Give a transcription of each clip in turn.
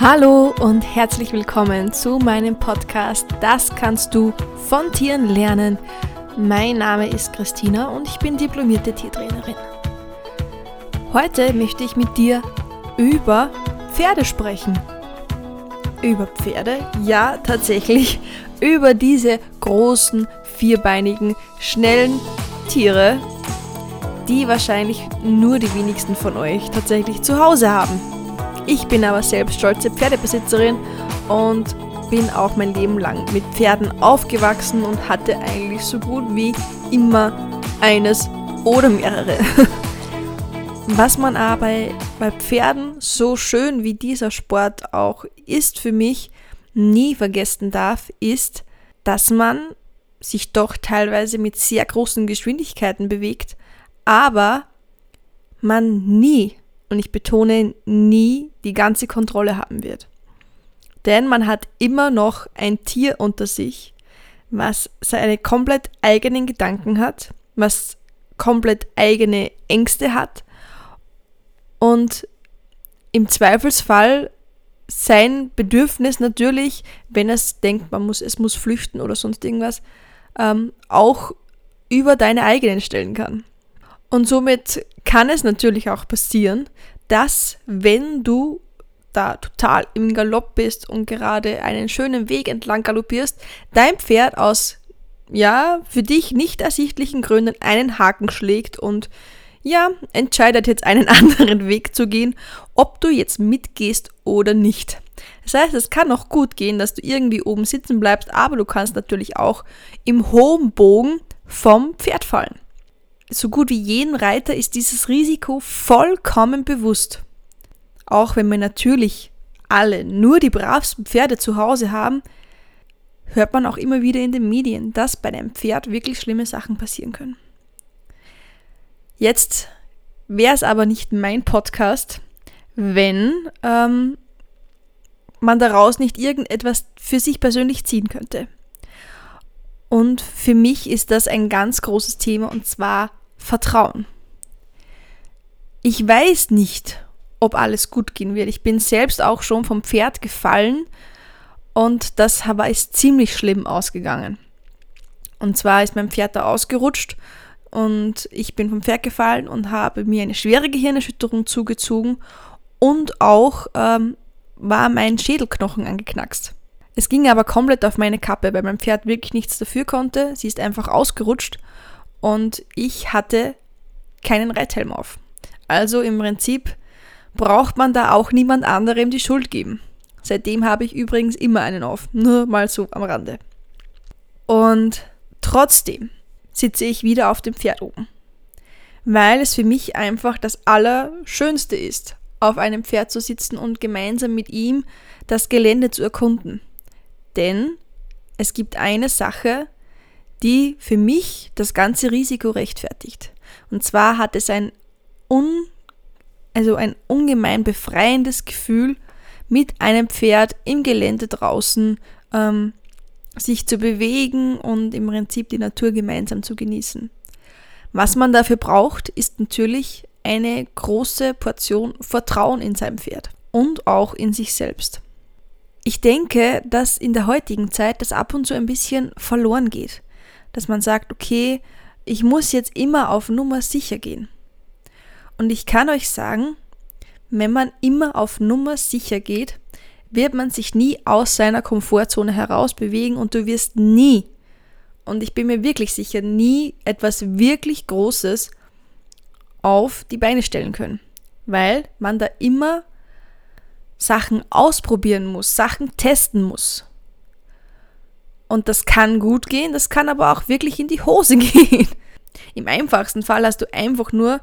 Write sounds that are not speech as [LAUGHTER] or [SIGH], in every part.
Hallo und herzlich willkommen zu meinem Podcast Das kannst du von Tieren lernen. Mein Name ist Christina und ich bin diplomierte Tiertrainerin. Heute möchte ich mit dir über Pferde sprechen. Über Pferde? Ja, tatsächlich. Über diese großen, vierbeinigen, schnellen Tiere, die wahrscheinlich nur die wenigsten von euch tatsächlich zu Hause haben. Ich bin aber selbst stolze Pferdebesitzerin und bin auch mein Leben lang mit Pferden aufgewachsen und hatte eigentlich so gut wie immer eines oder mehrere. [LAUGHS] Was man aber bei Pferden, so schön wie dieser Sport auch ist für mich, nie vergessen darf, ist, dass man sich doch teilweise mit sehr großen Geschwindigkeiten bewegt, aber man nie und ich betone nie, die ganze Kontrolle haben wird. Denn man hat immer noch ein Tier unter sich, was seine komplett eigenen Gedanken hat, was komplett eigene Ängste hat und im Zweifelsfall sein Bedürfnis natürlich, wenn es denkt, man muss, es muss flüchten oder sonst irgendwas, ähm, auch über deine eigenen stellen kann. Und somit kann es natürlich auch passieren, dass wenn du da total im Galopp bist und gerade einen schönen Weg entlang galoppierst, dein Pferd aus, ja, für dich nicht ersichtlichen Gründen einen Haken schlägt und ja, entscheidet jetzt einen [LAUGHS] anderen Weg zu gehen, ob du jetzt mitgehst oder nicht. Das heißt, es kann auch gut gehen, dass du irgendwie oben sitzen bleibst, aber du kannst natürlich auch im hohen Bogen vom Pferd fallen so gut wie jeden Reiter ist dieses Risiko vollkommen bewusst. Auch wenn wir natürlich alle nur die bravsten Pferde zu Hause haben, hört man auch immer wieder in den Medien, dass bei einem Pferd wirklich schlimme Sachen passieren können. Jetzt wäre es aber nicht mein Podcast, wenn ähm, man daraus nicht irgendetwas für sich persönlich ziehen könnte. Und für mich ist das ein ganz großes Thema und zwar Vertrauen. Ich weiß nicht, ob alles gut gehen wird. Ich bin selbst auch schon vom Pferd gefallen und das ist ziemlich schlimm ausgegangen. Und zwar ist mein Pferd da ausgerutscht und ich bin vom Pferd gefallen und habe mir eine schwere Gehirnerschütterung zugezogen und auch ähm, war mein Schädelknochen angeknackst. Es ging aber komplett auf meine Kappe, weil mein Pferd wirklich nichts dafür konnte. Sie ist einfach ausgerutscht und ich hatte keinen Reithelm auf. Also im Prinzip braucht man da auch niemand anderem die Schuld geben. Seitdem habe ich übrigens immer einen auf, nur mal so am Rande. Und trotzdem sitze ich wieder auf dem Pferd oben, weil es für mich einfach das Allerschönste ist, auf einem Pferd zu sitzen und gemeinsam mit ihm das Gelände zu erkunden. Denn es gibt eine Sache, die für mich das ganze Risiko rechtfertigt. Und zwar hat es ein, un, also ein ungemein befreiendes Gefühl, mit einem Pferd im Gelände draußen ähm, sich zu bewegen und im Prinzip die Natur gemeinsam zu genießen. Was man dafür braucht, ist natürlich eine große Portion Vertrauen in sein Pferd und auch in sich selbst. Ich denke, dass in der heutigen Zeit das ab und zu ein bisschen verloren geht dass man sagt, okay, ich muss jetzt immer auf Nummer sicher gehen. Und ich kann euch sagen, wenn man immer auf Nummer sicher geht, wird man sich nie aus seiner Komfortzone heraus bewegen und du wirst nie, und ich bin mir wirklich sicher, nie etwas wirklich Großes auf die Beine stellen können, weil man da immer Sachen ausprobieren muss, Sachen testen muss. Und das kann gut gehen, das kann aber auch wirklich in die Hose [LAUGHS] gehen. Im einfachsten Fall hast du einfach nur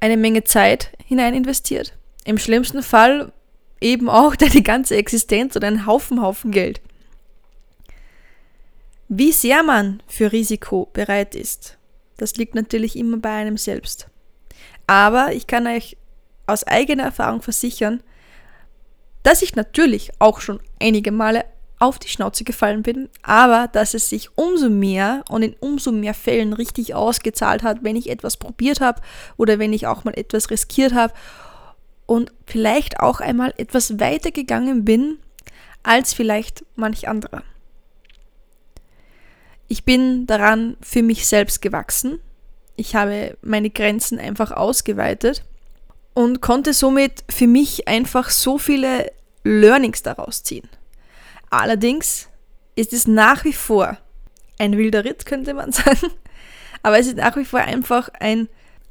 eine Menge Zeit hinein investiert. Im schlimmsten Fall eben auch [LAUGHS] deine ganze Existenz oder einen Haufen, Haufen Geld. Wie sehr man für Risiko bereit ist, das liegt natürlich immer bei einem selbst. Aber ich kann euch aus eigener Erfahrung versichern, dass ich natürlich auch schon einige Male auf die Schnauze gefallen bin, aber dass es sich umso mehr und in umso mehr Fällen richtig ausgezahlt hat, wenn ich etwas probiert habe oder wenn ich auch mal etwas riskiert habe und vielleicht auch einmal etwas weiter gegangen bin als vielleicht manch anderer. Ich bin daran für mich selbst gewachsen. Ich habe meine Grenzen einfach ausgeweitet und konnte somit für mich einfach so viele Learnings daraus ziehen. Allerdings ist es nach wie vor ein wilder Ritt, könnte man [LAUGHS] sagen. Aber es ist nach wie vor einfach ein,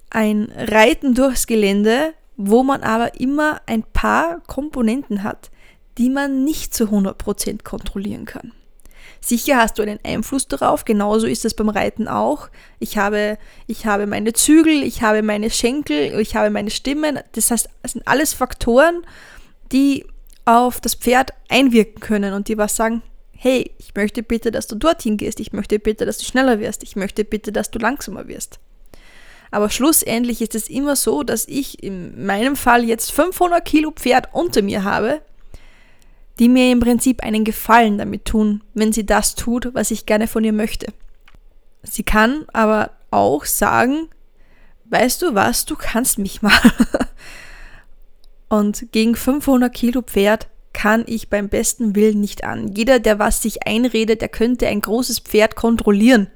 ein Reiten durchs Gelände, wo man aber immer ein paar Komponenten hat, die man nicht zu 100% kontrollieren kann. Sicher hast du einen Einfluss darauf, genauso ist es beim Reiten auch. Ich habe, ich habe meine Zügel, ich habe meine Schenkel, ich habe meine Stimmen. Das heißt, es sind alles Faktoren, die auf das Pferd einwirken können und die was sagen, hey, ich möchte bitte, dass du dorthin gehst, ich möchte bitte, dass du schneller wirst, ich möchte bitte, dass du langsamer wirst. Aber schlussendlich ist es immer so, dass ich in meinem Fall jetzt 500 Kilo Pferd unter mir habe, die mir im Prinzip einen Gefallen damit tun, wenn sie das tut, was ich gerne von ihr möchte. Sie kann aber auch sagen, weißt du was, du kannst mich mal. [LAUGHS] Und gegen 500 Kilo Pferd kann ich beim besten Willen nicht an. Jeder, der was sich einredet, der könnte ein großes Pferd kontrollieren,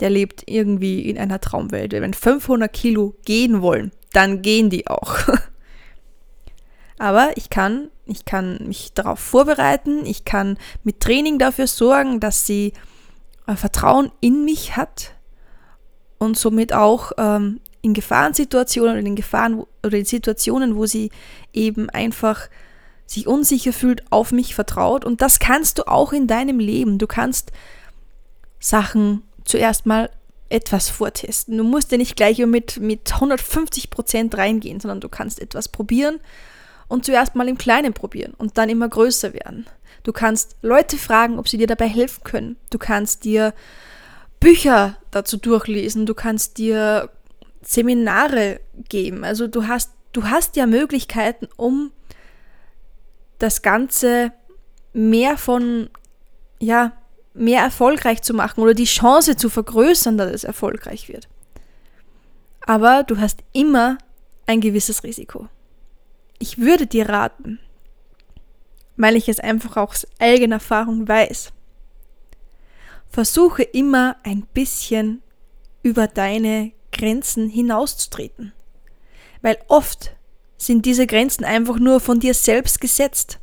der lebt irgendwie in einer Traumwelt. Wenn 500 Kilo gehen wollen, dann gehen die auch. [LAUGHS] Aber ich kann, ich kann mich darauf vorbereiten, ich kann mit Training dafür sorgen, dass sie äh, Vertrauen in mich hat und somit auch ähm, in Gefahrensituationen oder in Gefahren oder in Situationen, wo sie eben einfach sich unsicher fühlt, auf mich vertraut. Und das kannst du auch in deinem Leben. Du kannst Sachen zuerst mal etwas vortesten. Du musst ja nicht gleich mit, mit 150 Prozent reingehen, sondern du kannst etwas probieren und zuerst mal im Kleinen probieren und dann immer größer werden. Du kannst Leute fragen, ob sie dir dabei helfen können. Du kannst dir Bücher dazu durchlesen. Du kannst dir Seminare geben. Also du hast, du hast ja Möglichkeiten, um das Ganze mehr von, ja, mehr erfolgreich zu machen oder die Chance zu vergrößern, dass es erfolgreich wird. Aber du hast immer ein gewisses Risiko. Ich würde dir raten, weil ich es einfach aus eigener Erfahrung weiß, versuche immer ein bisschen über deine Grenzen hinauszutreten. Weil oft sind diese Grenzen einfach nur von dir selbst gesetzt.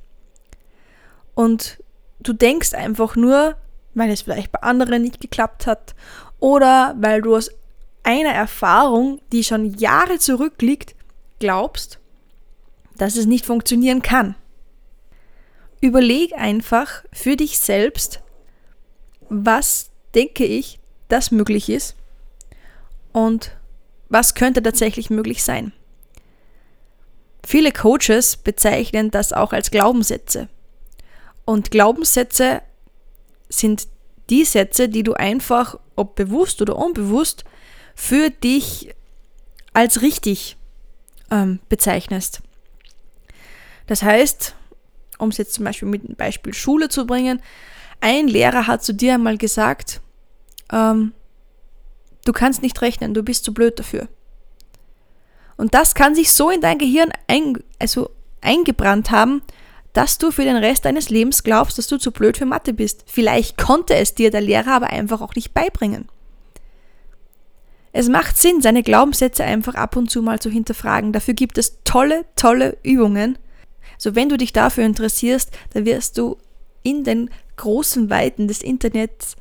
Und du denkst einfach nur, weil es vielleicht bei anderen nicht geklappt hat oder weil du aus einer Erfahrung, die schon Jahre zurückliegt, glaubst, dass es nicht funktionieren kann. Überleg einfach für dich selbst, was denke ich, das möglich ist und was könnte tatsächlich möglich sein. Viele Coaches bezeichnen das auch als Glaubenssätze. Und Glaubenssätze sind die Sätze, die du einfach, ob bewusst oder unbewusst, für dich als richtig ähm, bezeichnest. Das heißt, um es jetzt zum Beispiel mit dem Beispiel Schule zu bringen, ein Lehrer hat zu dir einmal gesagt, ähm, du kannst nicht rechnen, du bist zu blöd dafür. Und das kann sich so in dein Gehirn ein, also eingebrannt haben, dass du für den Rest deines Lebens glaubst, dass du zu blöd für Mathe bist. Vielleicht konnte es dir der Lehrer aber einfach auch nicht beibringen. Es macht Sinn, seine Glaubenssätze einfach ab und zu mal zu hinterfragen. Dafür gibt es tolle, tolle Übungen. So, wenn du dich dafür interessierst, dann wirst du in den großen Weiten des Internets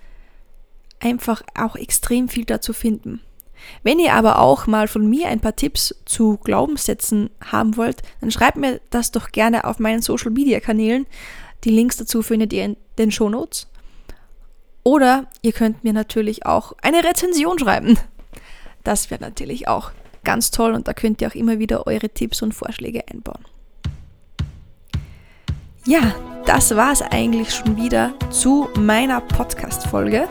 einfach auch extrem viel dazu finden. Wenn ihr aber auch mal von mir ein paar Tipps zu Glaubenssätzen haben wollt, dann schreibt mir das doch gerne auf meinen Social Media Kanälen. Die Links dazu findet ihr in den Show Notes. Oder ihr könnt mir natürlich auch eine Rezension schreiben. Das wäre natürlich auch ganz toll und da könnt ihr auch immer wieder eure Tipps und Vorschläge einbauen. Ja, das war es eigentlich schon wieder zu meiner Podcast-Folge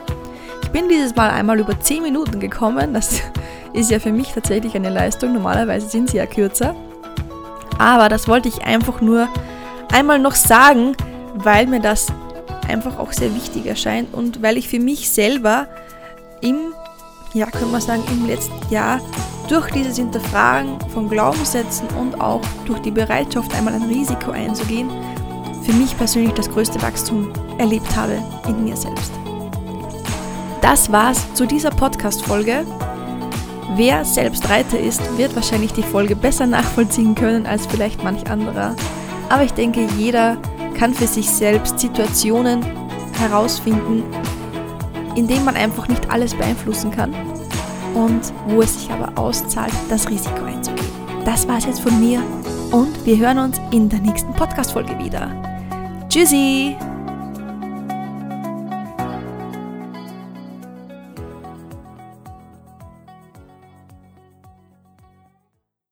bin dieses Mal einmal über 10 Minuten gekommen. Das [LAUGHS] ist ja für mich tatsächlich eine Leistung. Normalerweise sind sie ja kürzer. Aber das wollte ich einfach nur einmal noch sagen, weil mir das einfach auch sehr wichtig erscheint und weil ich für mich selber im, ja, können wir sagen, im letzten Jahr durch dieses Hinterfragen von Glaubenssätzen und auch durch die Bereitschaft, einmal ein Risiko einzugehen, für mich persönlich das größte Wachstum erlebt habe in mir selbst. Das war's zu dieser Podcast-Folge. Wer selbst Reiter ist, wird wahrscheinlich die Folge besser nachvollziehen können als vielleicht manch anderer. Aber ich denke, jeder kann für sich selbst Situationen herausfinden, in denen man einfach nicht alles beeinflussen kann und wo es sich aber auszahlt, das Risiko einzugehen. Das war's jetzt von mir und wir hören uns in der nächsten Podcast-Folge wieder. Tschüssi!